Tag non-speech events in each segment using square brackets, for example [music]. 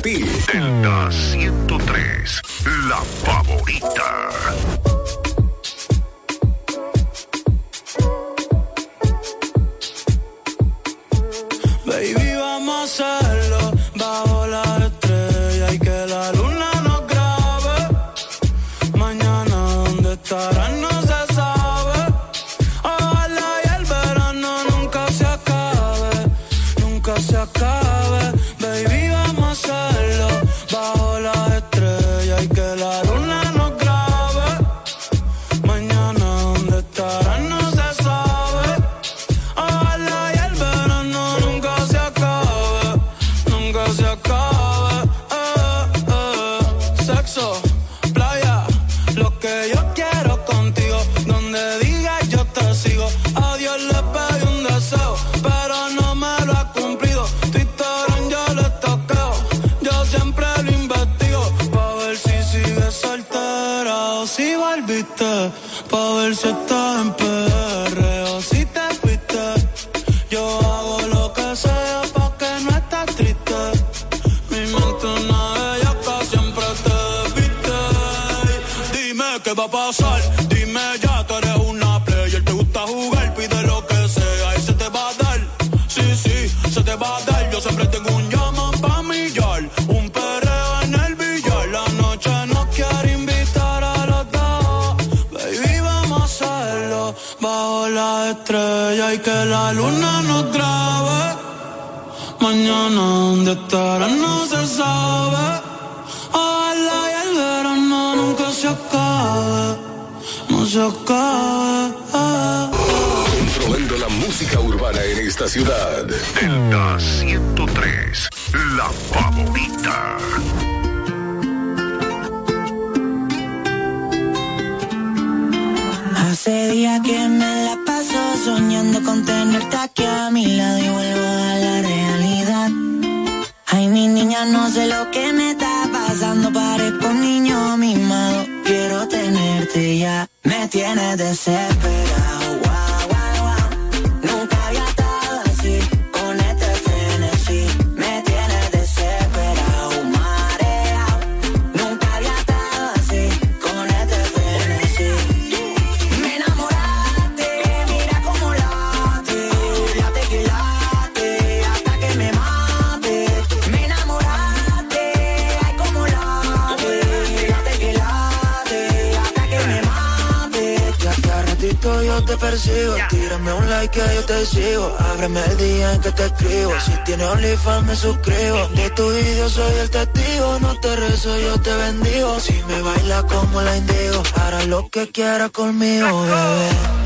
ti. Delta 103, la favorita. Baby, vamos a las estrellas y que la luna nos grabe. Mañana donde estará no se sabe. Ojalá y el verano nunca se acabe. No se acabe. Robando la música urbana en esta ciudad. Delta 103, la favorita. Ese día que me la paso soñando con tenerte aquí a mi lado y vuelvo a la realidad. Ay, mi niña, no sé lo que me está pasando, parezco un niño mimado. Quiero tenerte ya, me tienes desesperado sigo. Tírame un like que yo te sigo. Ábreme el día en que te escribo. Si tienes OnlyFans me suscribo. De tu video soy el testigo. No te rezo, yo te bendigo. Si me bailas como la indigo, hará lo que quieras conmigo, bebé.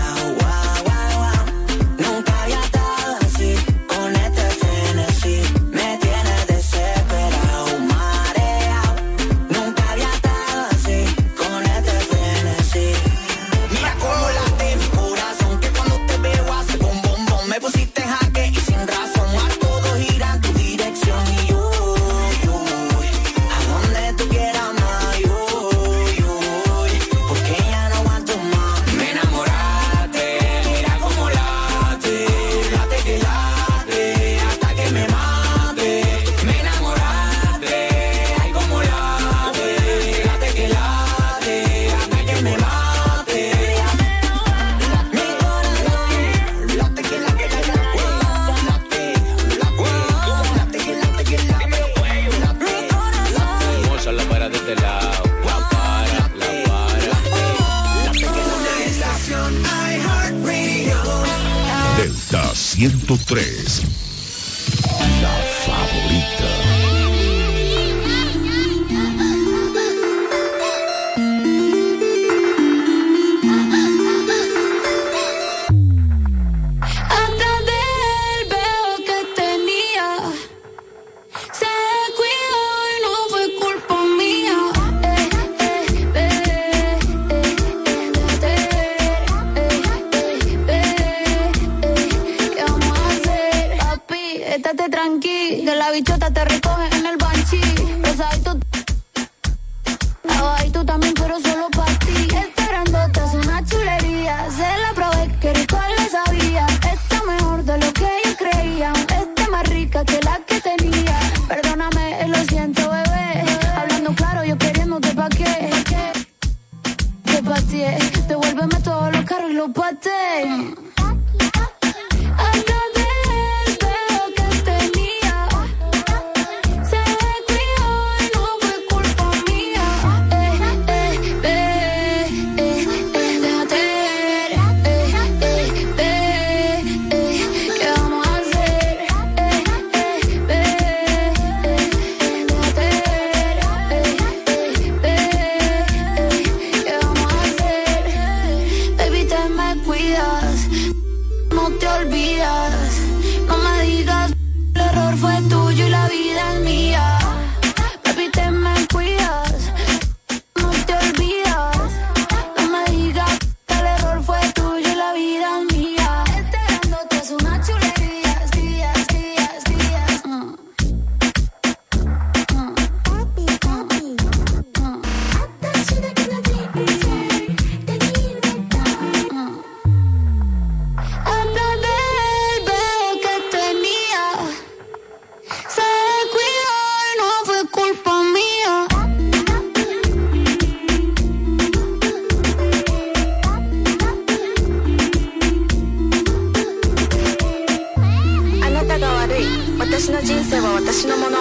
私のもの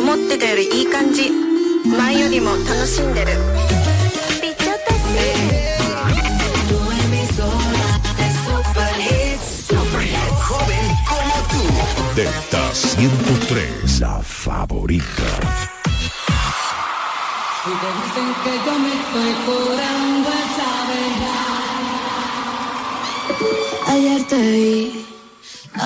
思ってたよりいい感じ前よりも楽しんでるピチャタス Delta 103, la favorita. Si te dicen que yo me estoy curando esa verdad. Ayer te vi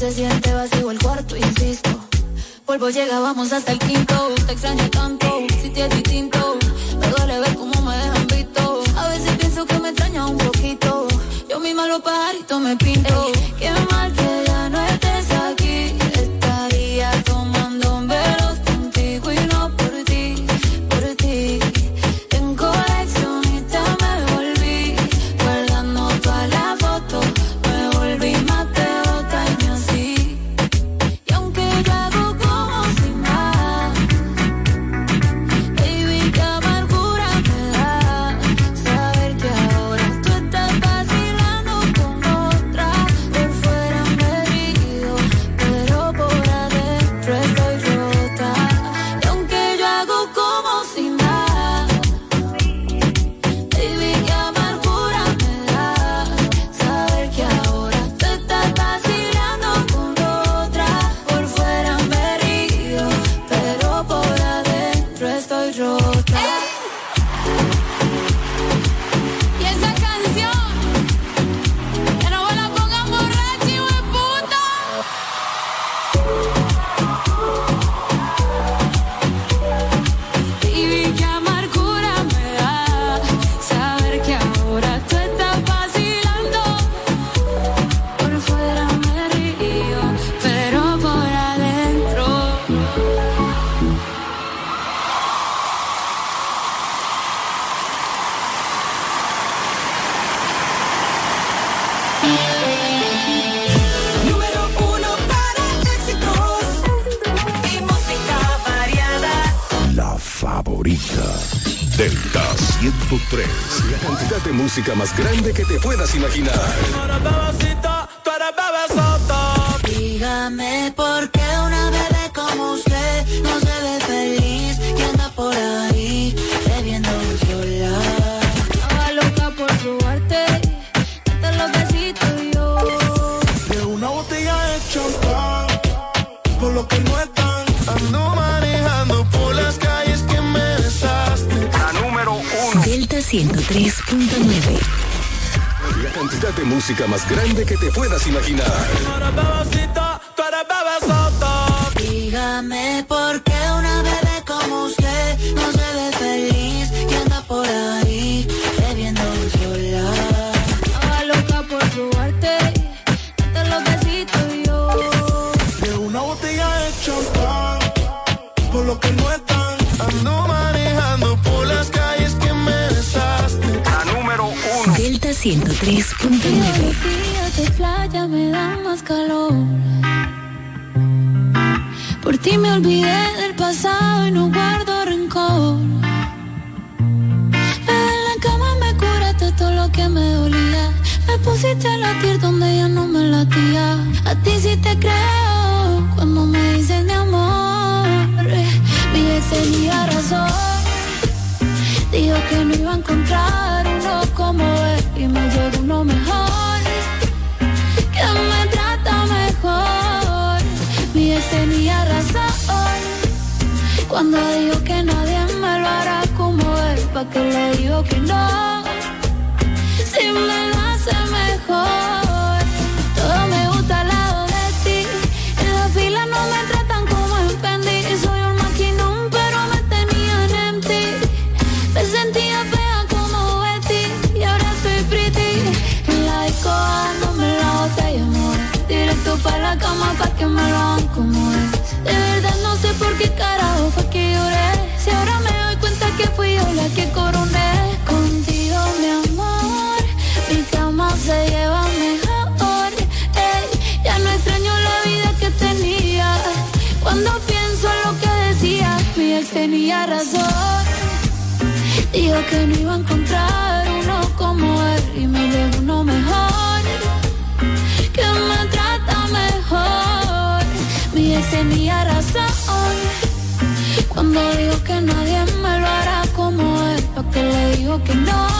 se siente vacío el cuarto, insisto. Vuelvo, llegábamos hasta el quinto. Te extraño tanto, si te es distinto. Me duele ver cómo me dejan visto. A veces pienso que me extraña un poquito. Yo misma los pajaritos me pinto. Qué mal que cantidad de música más grande que te puedas imaginar. Dígame por qué una bebé 103.9. La cantidad de música más grande que te puedas imaginar. Dígame por qué una bebé como usted no se ve feliz y anda por ahí 103.9. días de playa me dan más calor. Por ti me olvidé del pasado y no guardo rencor. En la cama me curaste todo lo que me dolía. Me pusiste a latir donde ya no me latía. A ti sí te creo cuando me dices mi amor. Mi ex tenía razón. Dijo que no iba a encontrar y me llegó uno mejor, que me trata mejor. Mi ex tenía razón cuando dijo que nadie me lo hará como él, pa' que le digo que no, cama pa' que me lo hagan como es. De verdad no sé por qué carajo fue que lloré. Si ahora me doy cuenta que fui yo la que coroné. Contigo, mi amor, mi cama se lleva mejor. Ey, ya no extraño la vida que tenía. Cuando pienso en lo que decía, mi ex tenía razón. Dijo que no iba a encontrar uno como él y me llegó uno mejor, tenía razón cuando dijo que nadie me lo hará como él, pa' que le digo que no,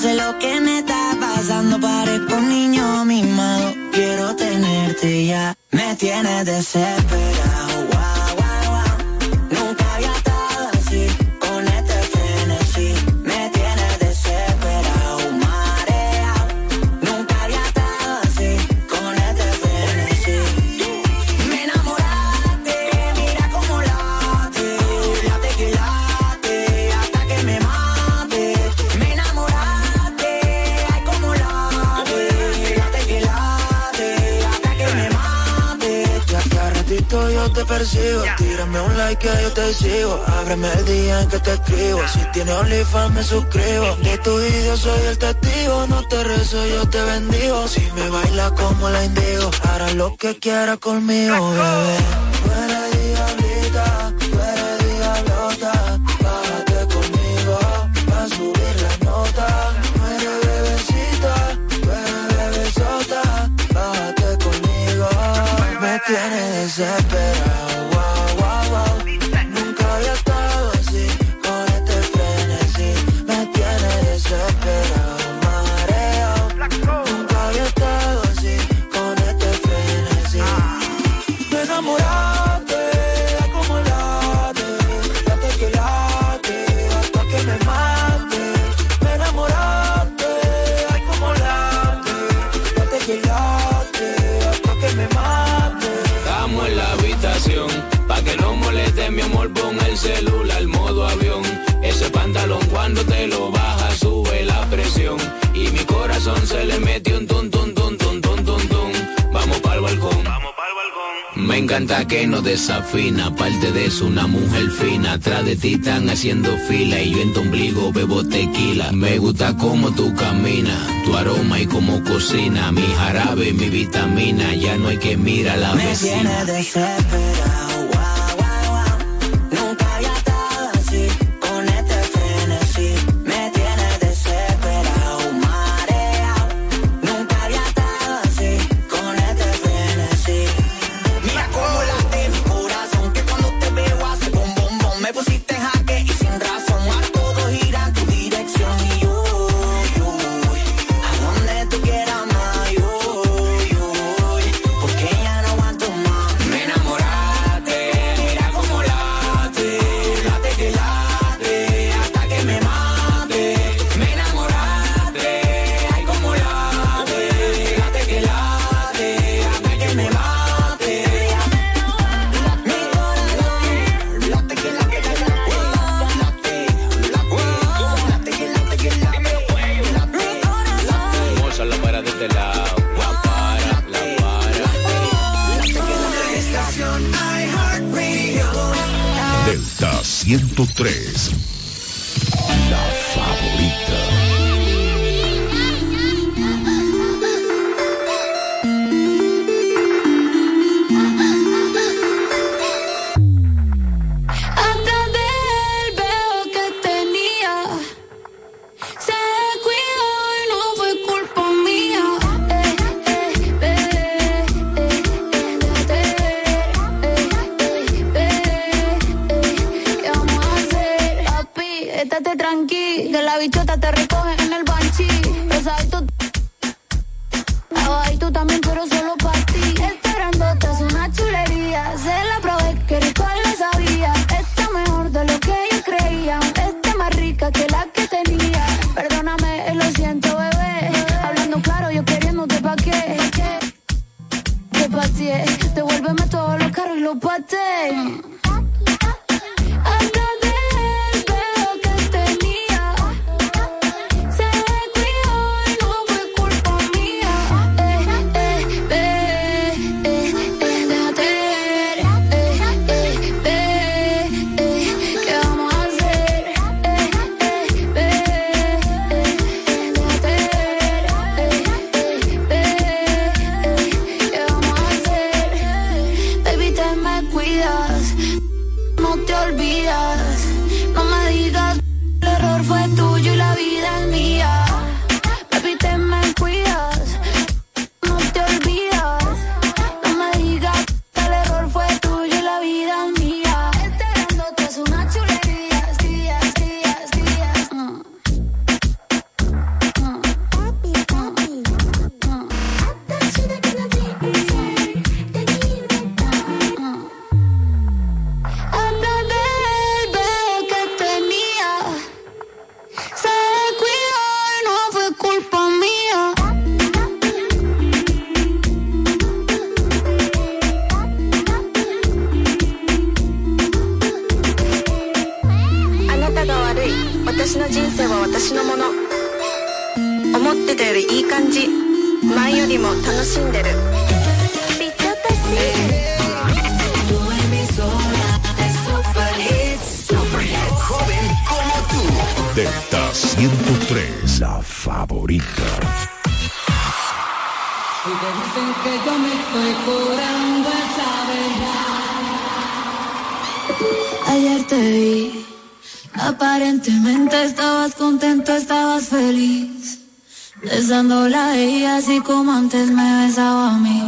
sé lo que me está pasando, parezco un niño mimado. Quiero tenerte ya, me tienes desesperado. Tírame un like que yo te sigo. Ábreme el día en que te escribo. Si tienes OnlyFans me suscribo. De tu video soy el testigo. No te rezo, yo te bendigo. Si me baila como la indigo Hará lo que quiera conmigo, bebé. te lo bajas sube la presión y mi corazón se le metió un tum tum tum tum tum tum tum. Vamos pa'l balcón. Vamos pa'l balcón. Me encanta que no desafina, parte de eso una mujer fina, atrás de ti están haciendo fila y yo en tu ombligo bebo tequila. Me gusta como tú caminas, tu aroma y como cocina, mi jarabe, mi vitamina, ya no hay que mirar a la Me vecina. Tiene 103. así como antes me besaba a mí.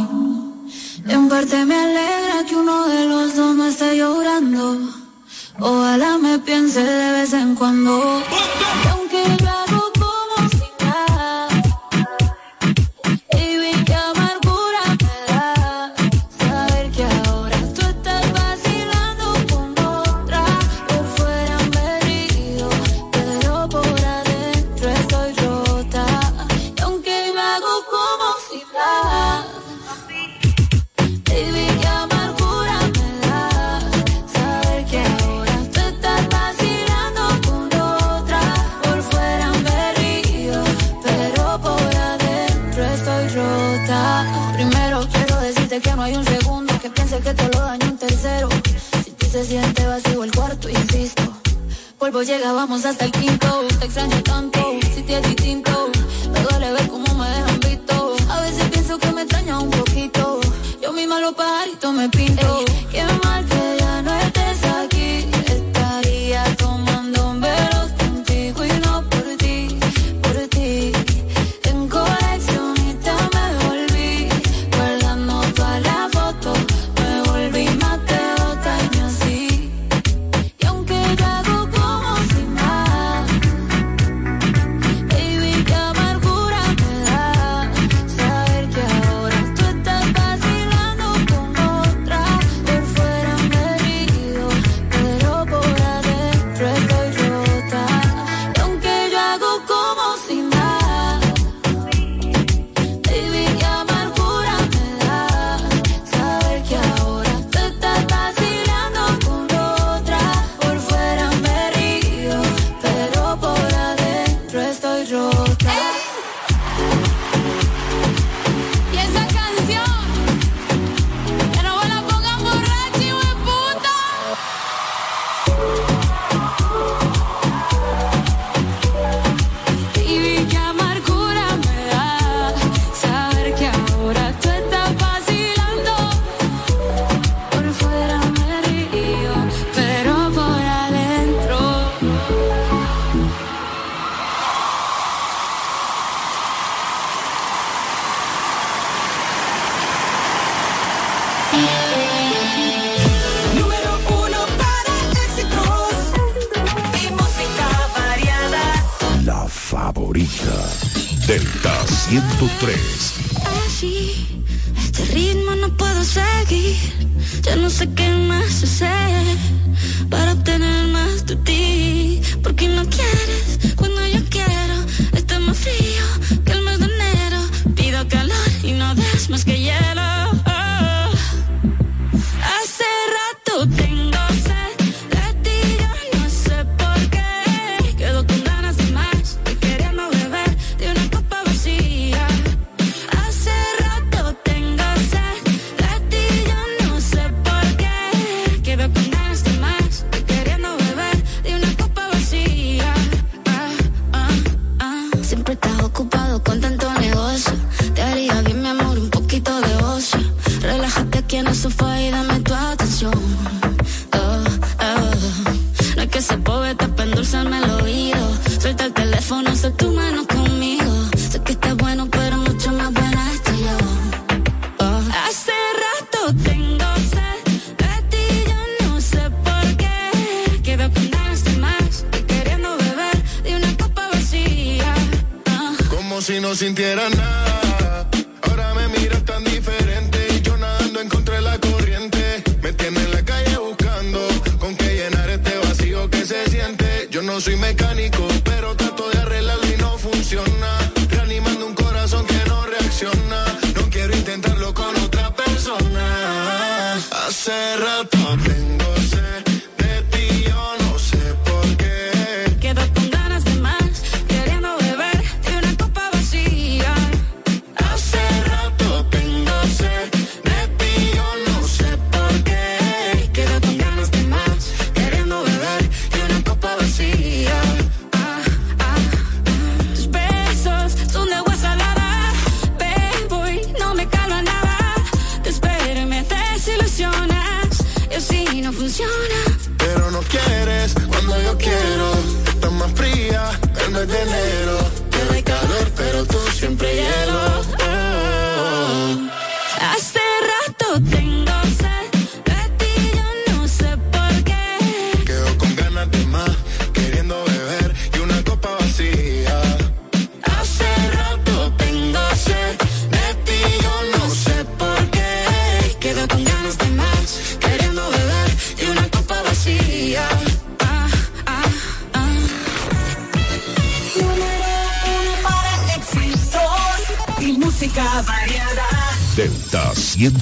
En parte me alegra que uno de los dos no esté llorando. Ojalá me piense de vez en cuando. que te lo daño un tercero. Si tú se siente vacío el cuarto, insisto. Polvo llega, vamos hasta el quinto. Te extraño tanto, si te es distinto. Me duele ver cómo me dejan visto. A veces pienso que me extraña un poquito. Yo misma los pajaritos me pido.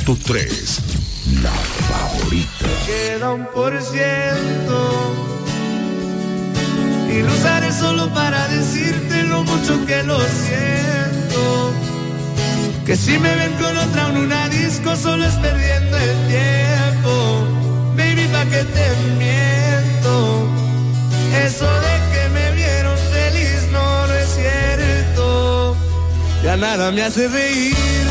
101.3, la favorita. Queda un por ciento. Y lo usaré solo para decirte lo mucho que lo siento. Que si me ven con otra en una disco, solo es perdiendo el tiempo. Baby, pa' que te miento. Eso de que me vieron feliz no, no es cierto. Ya nada me hace reír.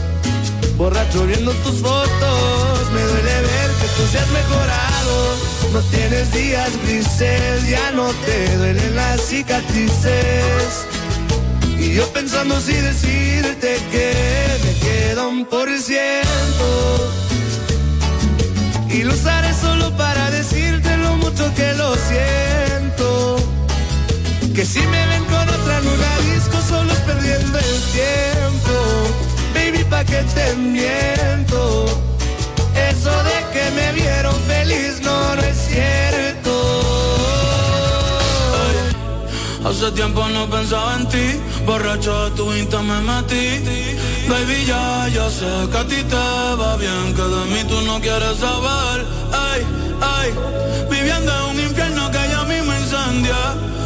Borracho viendo tus fotos, me duele ver que tú seas mejorado. No tienes días grises, ya no te duelen las cicatrices. Y yo pensando si decirte que me queda un por ciento. Y lo usaré solo para decirte lo mucho que lo siento. Que si me ven con otra en una disco solo es perdiendo el tiempo. Baby, pa' que te miento. Eso de que me vieron feliz no, no es. Hace tiempo no pensaba en ti, borracho de tu insta me metí. Baby, ya, ya sé que a ti te va bien, que de mí tú no quieres saber. Ay, ay, viviendo en un infierno que ya mismo incendia.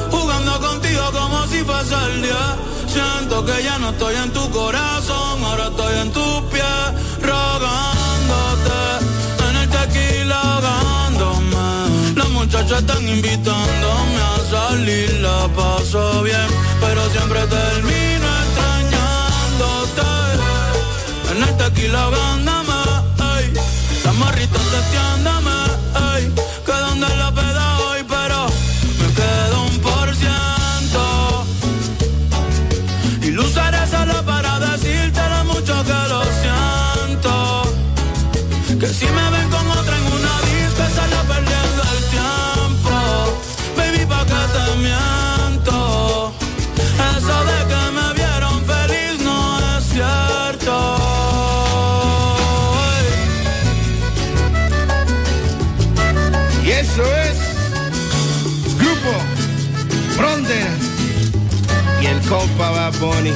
Jugando contigo como si fuese el día. Siento que ya no estoy en tu corazón, ahora estoy en tus pies, rogándote. En el tequila ahogándome. Las muchachas están invitándome a salir, la paso bien, pero siempre termino extrañándote. En el tequila ahogándome, ey. Las morritas testeándome, compa Bad Bunny.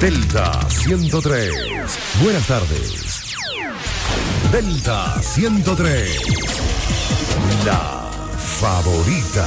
Delta 103. Buenas tardes. Delta 103. La favorita.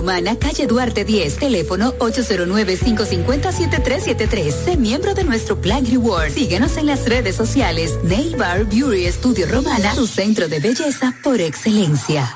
Romana, calle Duarte 10, teléfono 809-550-7373. Sé miembro de nuestro Plan Reward. Síguenos en las redes sociales. Nail Bar Beauty Studio Romana, tu centro de belleza por excelencia.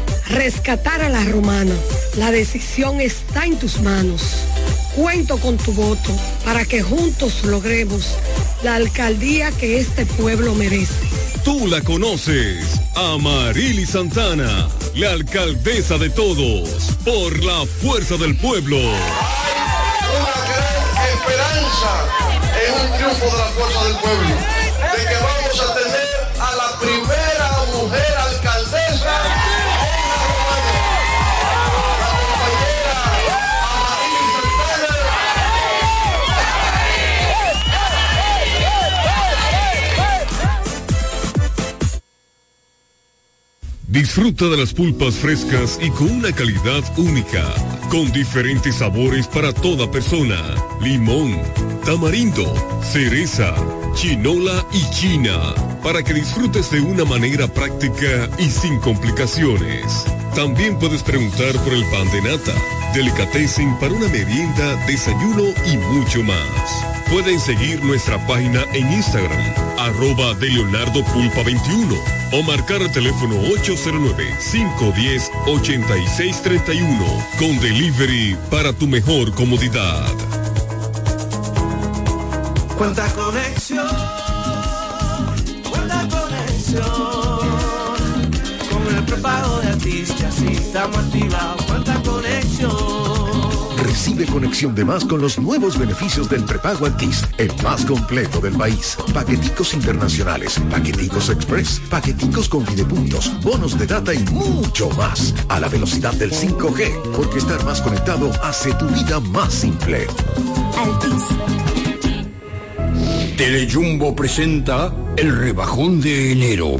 Rescatar a la romana. La decisión está en tus manos. Cuento con tu voto para que juntos logremos la alcaldía que este pueblo merece. Tú la conoces, Amarili Santana, la alcaldesa de todos, por la fuerza del pueblo. Una gran esperanza en un triunfo de la fuerza del pueblo, de que vamos a tener a la primera mujer Disfruta de las pulpas frescas y con una calidad única, con diferentes sabores para toda persona. Limón, tamarindo, cereza, chinola y china, para que disfrutes de una manera práctica y sin complicaciones. También puedes preguntar por el pan de nata, delicatessen para una merienda, desayuno y mucho más. Pueden seguir nuestra página en Instagram, arroba de Leonardo Pulpa 21 o marcar el teléfono 809-510-8631 con delivery para tu mejor comodidad. Cuenta conexión, cuenta conexión. Con el prepago de artistas, y estamos activados. Cuenta conexión. Recibe conexión de más con los nuevos beneficios del prepago Altis, el más completo del país. Paqueticos internacionales, paqueticos express, paqueticos con videopuntos, bonos de data y mucho más. A la velocidad del 5G, porque estar más conectado hace tu vida más simple. Altis. Telejumbo presenta el rebajón de enero.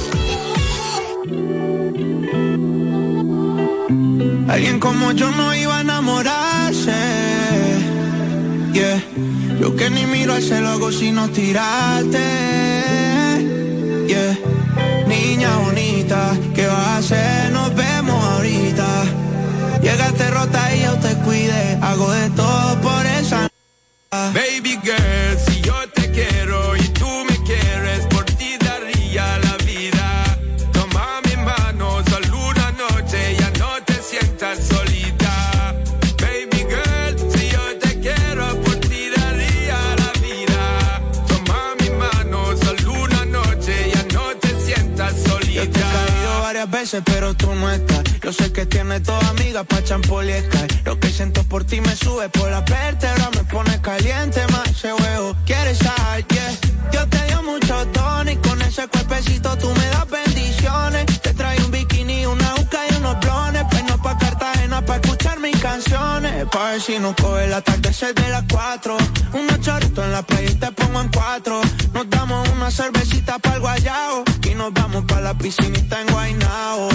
Alguien como yo no iba a enamorarse. Yeah. Yo que ni miro al cielo hago sino tirarte. Yeah. Niña bonita, ¿qué vas a hacer? Nos vemos ahorita. Llegaste rota y yo te cuide. Hago de todo por esa. Baby girl, si yo te quiero pero tú no estás. Yo sé que tienes toda amiga pa' champoliescar. Lo que siento por ti me sube por la vértebra, me pone caliente más ese huevo. Quieres sal, yeah. Yo te dio mucho tono y con ese cuerpecito tú me das bendiciones. Te trae un bikini, una uca y unos blones. Peino pa' Cartagena pa' escuchar mis canciones. Pa' ver si nos coge el atardecer de las cuatro. Unos choritos en la playa y te pongo en cuatro. Nos damos una cervecita para el guayao. Nos vamos pa' la piscinita en Guaynao.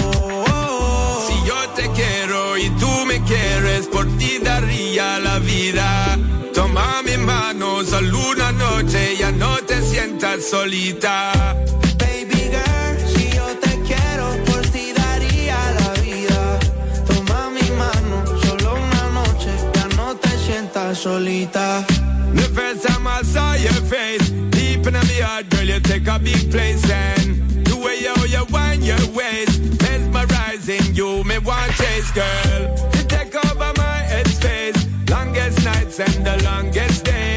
Si yo te quiero y tú me quieres, por ti daría la vida. Toma mi mano, solo una noche, ya no te sientas solita. Baby girl, si yo te quiero, por ti daría la vida. Toma mi mano, solo una noche, ya no te sientas solita. The first time I saw your face, deep Deep in my heart, girl, you take a big place and you, you wind your waist, mesmerizing you, me want chase, girl. You take over my headspace, longest nights and the longest days,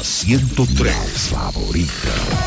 Delta 103, favorita.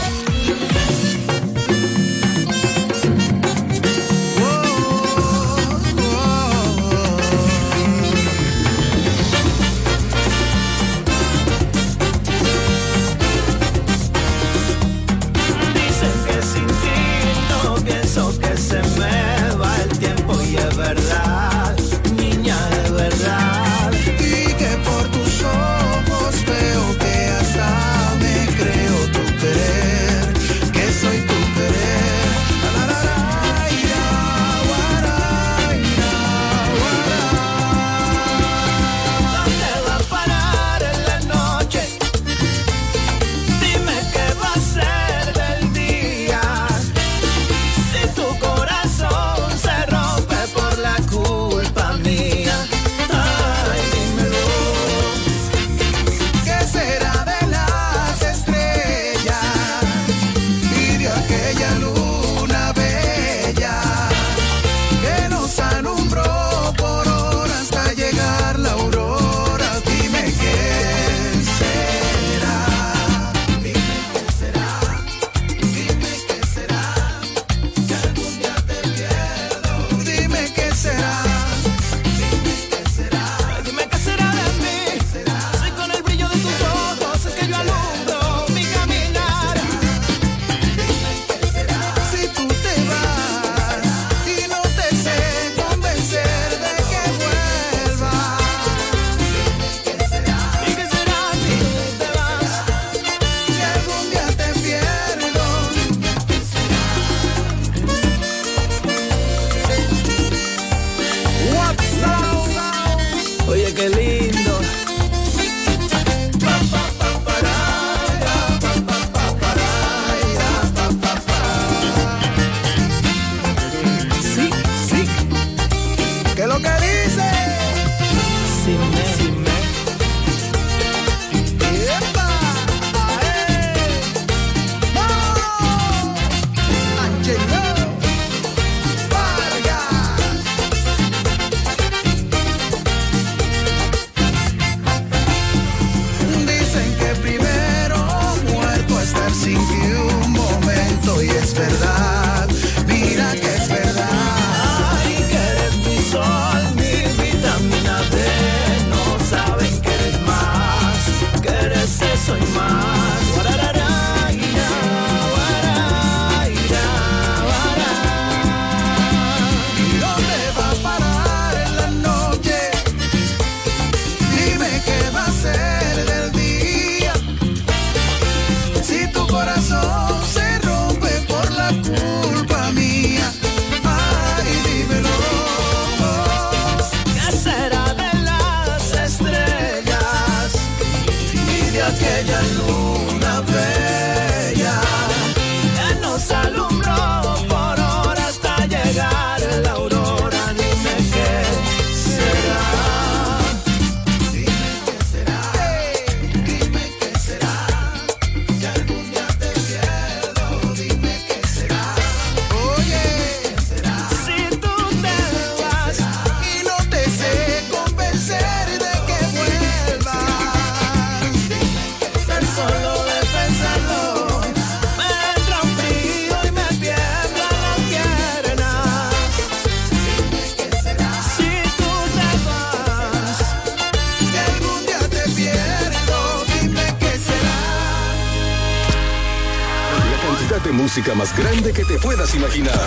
música más grande que te puedas imaginar.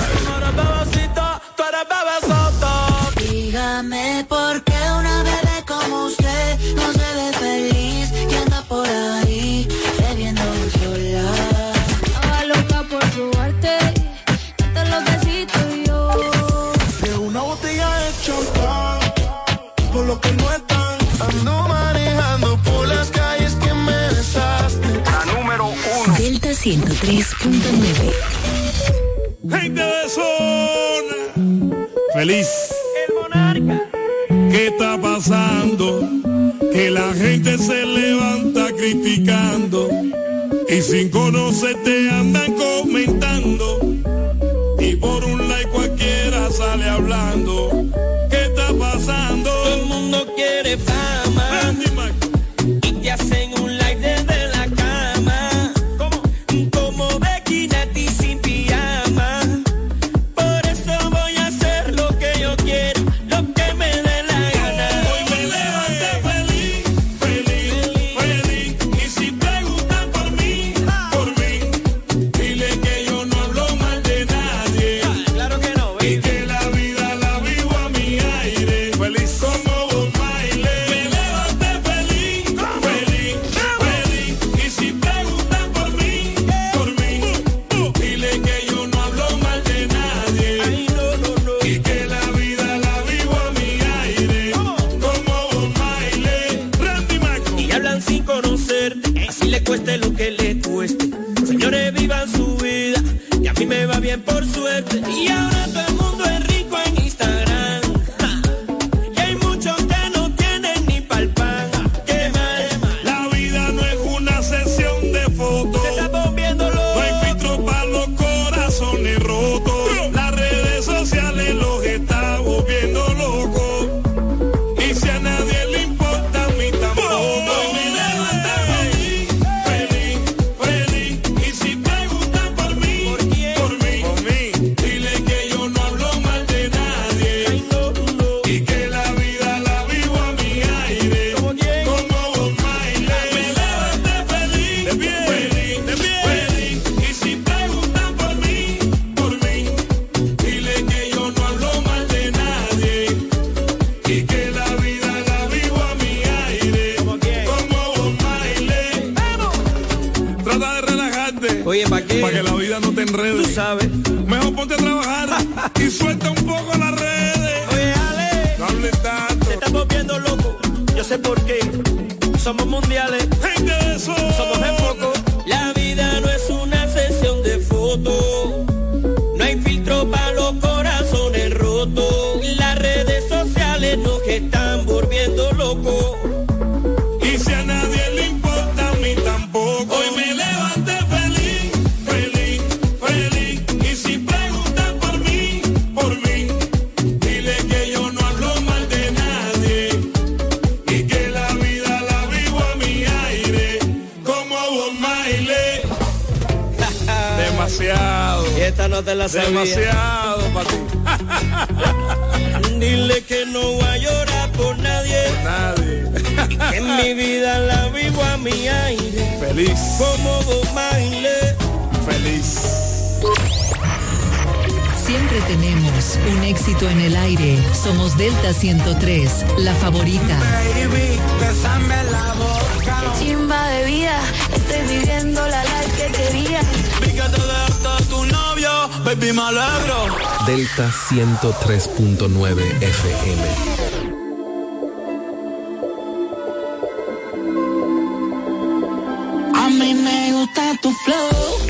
Dígame por qué una bebé como usted no se ve feliz y anda por ahí bebiendo sola. Estaba loca por su probarte, tanto lo besito yo. De una botella de champán, por lo que no están, ando manejando por las calles que me besaste. La número uno. Delta 103. Gente de zona, feliz. El monarca. ¿Qué está pasando? Que la gente se levanta criticando y sin conocer te andan comentando y por un like cualquiera sale hablando que la vida no te enrede. Tú sabes. Mejor ponte a trabajar [laughs] y suelta un poco las redes. Oye, Ale. No hables tanto. Te estás volviendo loco. Yo sé por qué. Somos mundiales. Gente de eso. Somos. Demasiado para ti. [laughs] Dile que no va a llorar por nadie. Nadie. Que [laughs] en mi vida la vivo a mi aire. Feliz. Como vos baile. Feliz. Siempre tenemos un éxito en el aire. Somos Delta 103, la favorita. Baby, la boca. Qué chimba de vida, estoy viviendo la life que quería baby, me alegro. Delta 103.9 FM. A mí me gusta tu flow